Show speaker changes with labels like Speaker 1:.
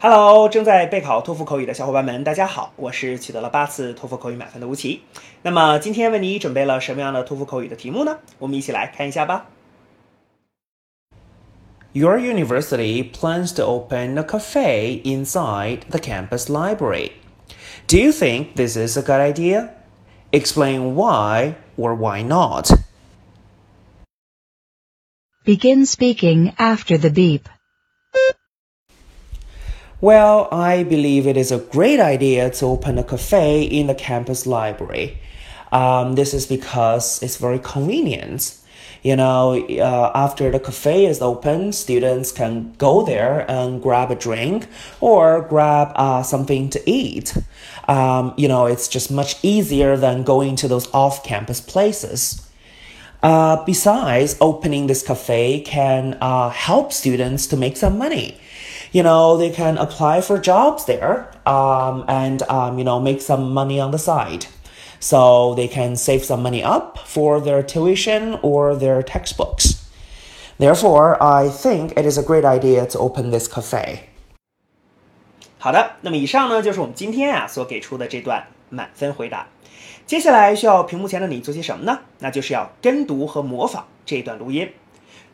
Speaker 1: Hello，正在备考托福口语的小伙伴们，大家好，我是取得了八次托福口语满分的吴奇。那么今天为你准备了什么样的托福口语的题目呢？我们一起来看一下吧。Your university plans to open a cafe inside the campus library. Do you think this is a good idea? Explain why or why not.
Speaker 2: Begin speaking after the beep.
Speaker 1: Well, I believe it is a great idea to open a cafe in the campus library. Um, this is because it's very convenient. You know, uh, after the cafe is open, students can go there and grab a drink or grab uh, something to eat. Um, you know, it's just much easier than going to those off campus places. Uh, besides, opening this cafe can uh, help students to make some money you know, they can apply for jobs there um, and, um, you know, make some money on the side. So they can save some money up for their tuition or their textbooks. Therefore, I think it is a great idea to open this cafe. 好的，那么以上呢就是我们今天啊所给出的这段满分回答。接下来需要屏幕前的你做些什么呢？那就是要跟读和模仿这一段录音。